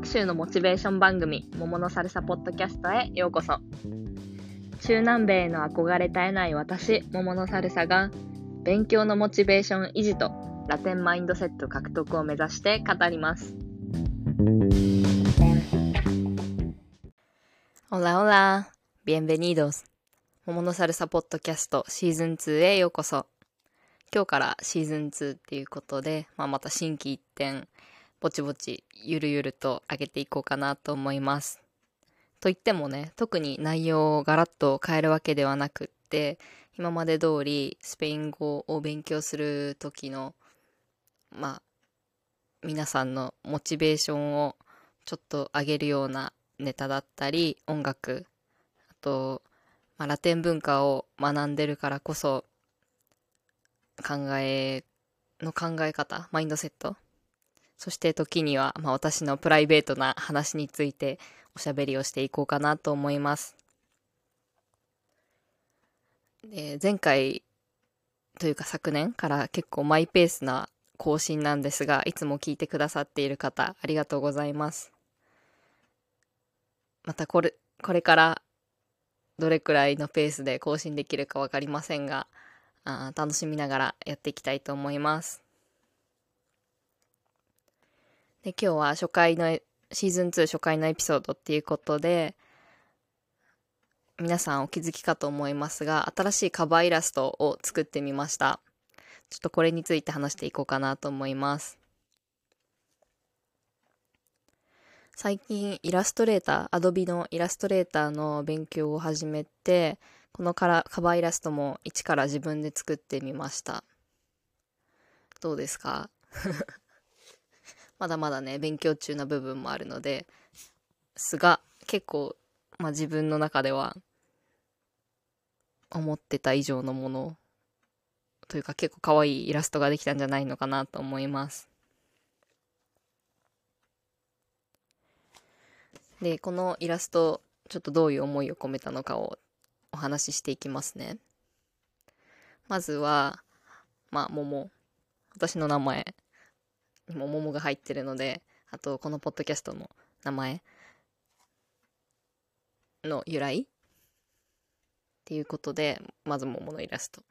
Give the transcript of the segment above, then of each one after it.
学習のモチベーション番組「桃のサルサポッドキャスト」へようこそ中南米への憧れ絶えない私桃のサルサが勉強のモチベーション維持とラテンマインドセット獲得を目指して語ります Hola, hola. Bienvenidos. 桃のサルサポッドキャストシーズン2へようこそ。今日からシーズン2っていうことで、まあ、また新規一点、ぼちぼちゆるゆると上げていこうかなと思います。と言ってもね、特に内容をガラッと変えるわけではなくって、今まで通りスペイン語を勉強する時の、まあ、皆さんのモチベーションをちょっと上げるようなネタだったり、音楽、あと、まあ、ラテン文化を学んでるからこそ、考えの考え方、マインドセット、そして時には、まあ、私のプライベートな話についておしゃべりをしていこうかなと思います。で前回というか昨年から結構マイペースな更新なんですが、いつも聞いてくださっている方、ありがとうございます。またこれ、これからどれくらいのペースで更新できるか分かりませんが、あ楽しみながらやっていきたいと思います。で、今日は初回の、シーズン2初回のエピソードっていうことで、皆さんお気づきかと思いますが、新しいカバーイラストを作ってみました。ちょっとこれについて話していこうかなと思います。最近イラストレーター、アドビのイラストレーターの勉強を始めて、このカラカバーイラストも一から自分で作ってみました。どうですか？まだまだね、勉強中な部分もあるので、すが、結構、まあ自分の中では、思ってた以上のもの、というか結構可愛いイラストができたんじゃないのかなと思います。で、このイラスト、ちょっとどういう思いを込めたのかをお話ししていきますね。まずは、まあ、桃。私の名前。も桃が入ってるので、あと、このポッドキャストの名前の由来っていうことで、まず桃のイラスト。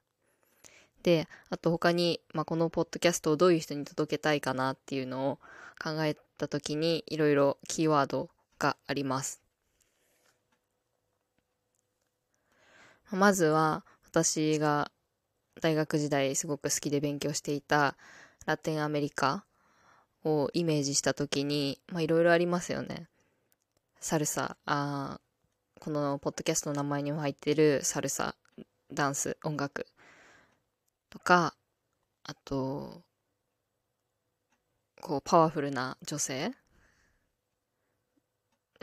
で、あと他に、まあ、このポッドキャストをどういう人に届けたいかなっていうのを考えた時に、いろいろキーワードがあります。まずは、私が大学時代すごく好きで勉強していたラテンアメリカをイメージした時に、まあいろいろありますよね。サルサ、あこのポッドキャストの名前にも入ってるサルサ、ダンス、音楽。とか、あと、こうパワフルな女性。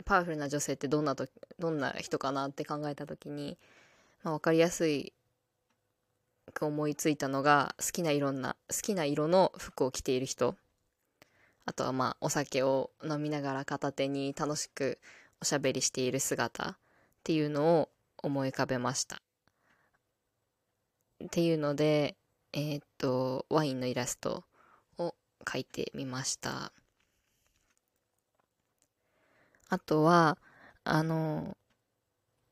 パワフルな女性ってどんなとどんな人かなって考えた時に、まあ、分かりやすいく思いついたのが好きな色な好きな色の服を着ている人。あとはまあお酒を飲みながら片手に楽しくおしゃべりしている姿っていうのを思い浮かべました。っていうのでえー、っとワインのイラストを描いてみました。あとはあの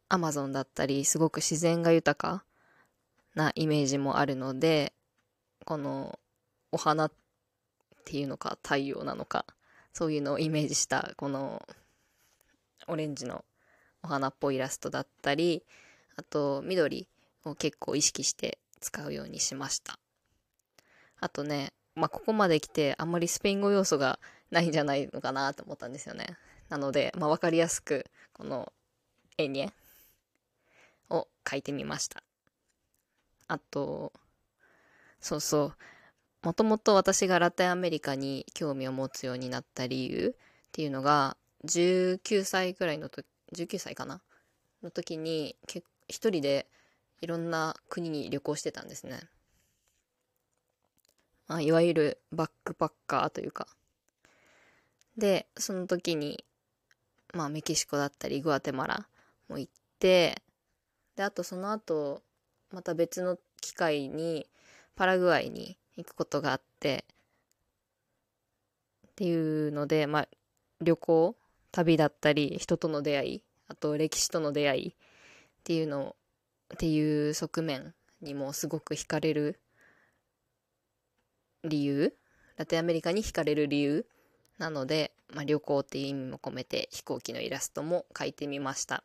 アマゾンだったりすごく自然が豊かなイメージもあるのでこのお花っていうのか太陽なのかそういうのをイメージしたこのオレンジのお花っぽいイラストだったりあと緑を結構意識して使うようにしました。あとねまあここまで来てあんまりスペイン語要素がないんじゃないのかなと思ったんですよね。なので、まあ、分かりやすくこの絵にを書いてみました。あとそうそうもともと私がラテンアメリカに興味を持つようになった理由っていうのが19歳くらいの時19歳かな？の時に一人でいろんな国に旅行してたんですね、まあ、いわゆるバックパッカーというか。でその時にまあメキシコだったりグアテマラも行ってであとその後また別の機会にパラグアイに行くことがあってっていうので、まあ、旅行旅だったり人との出会いあと歴史との出会いっていうのっていう側面にもすごく惹かれる理由ラテンアメリカに惹かれる理由なので、まあ、旅行っていう意味も込めて飛行機のイラストも描いてみました。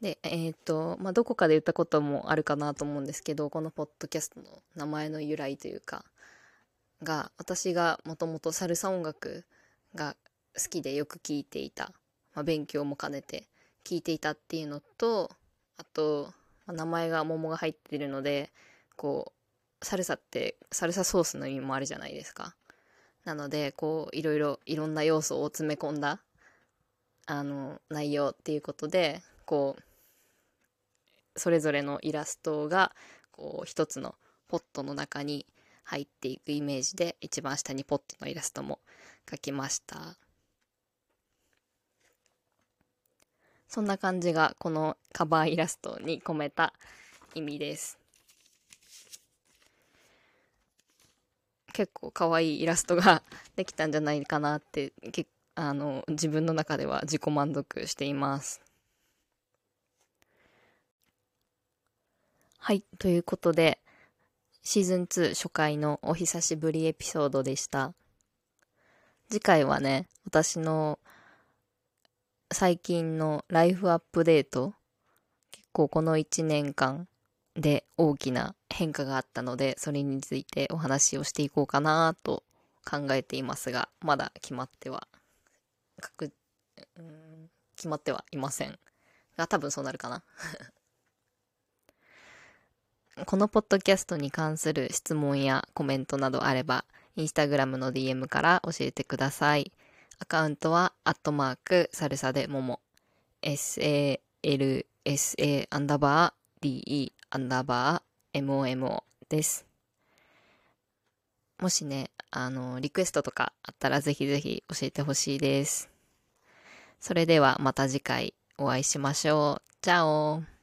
でえっ、ー、とまあどこかで言ったこともあるかなと思うんですけどこのポッドキャストの名前の由来というかが私がもともとサルサ音楽が好きでよく聴いていた、まあ、勉強も兼ねて聴いていたっていうのとあと、まあ、名前が桃が入ってるのでこうサルサってサルサソースの意味もあるじゃないですか。なのでこういろいろいろんな要素を詰め込んだあの内容っていうことでこうそれぞれのイラストがこう一つのポットの中に入っていくイメージで一番下にポットのイラストも描きました。そんな感じがこのカバーイラストに込めた意味です。結構可愛いイラストができたんじゃないかなってあの自分の中では自己満足しています。はいということでシーズン2初回のお久しぶりエピソードでした。次回はね、私の最近のライフアップデート、結構この1年間で大きな変化があったので、それについてお話をしていこうかなと考えていますが、まだ決まっては、確、うん決まってはいません。が多分そうなるかな。このポッドキャストに関する質問やコメントなどあれば、インスタグラムの DM から教えてください。アカウントは、アットマーク、サルサでもも、salsa アンダーバー de アンダーバー momo です。もしね、あの、リクエストとかあったらぜひぜひ教えてほしいです。それではまた次回お会いしましょう。チャオ